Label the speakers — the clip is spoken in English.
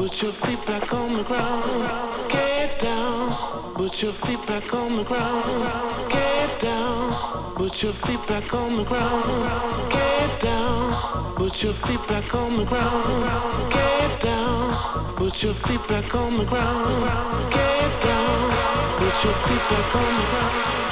Speaker 1: put your feet back on the ground. Get down, put your feet back on the ground. Get down, put your feet back on the ground. Get down, put your feet back on the ground. Get down. Put your feet back on the ground. Get down. Put your feet back on the ground.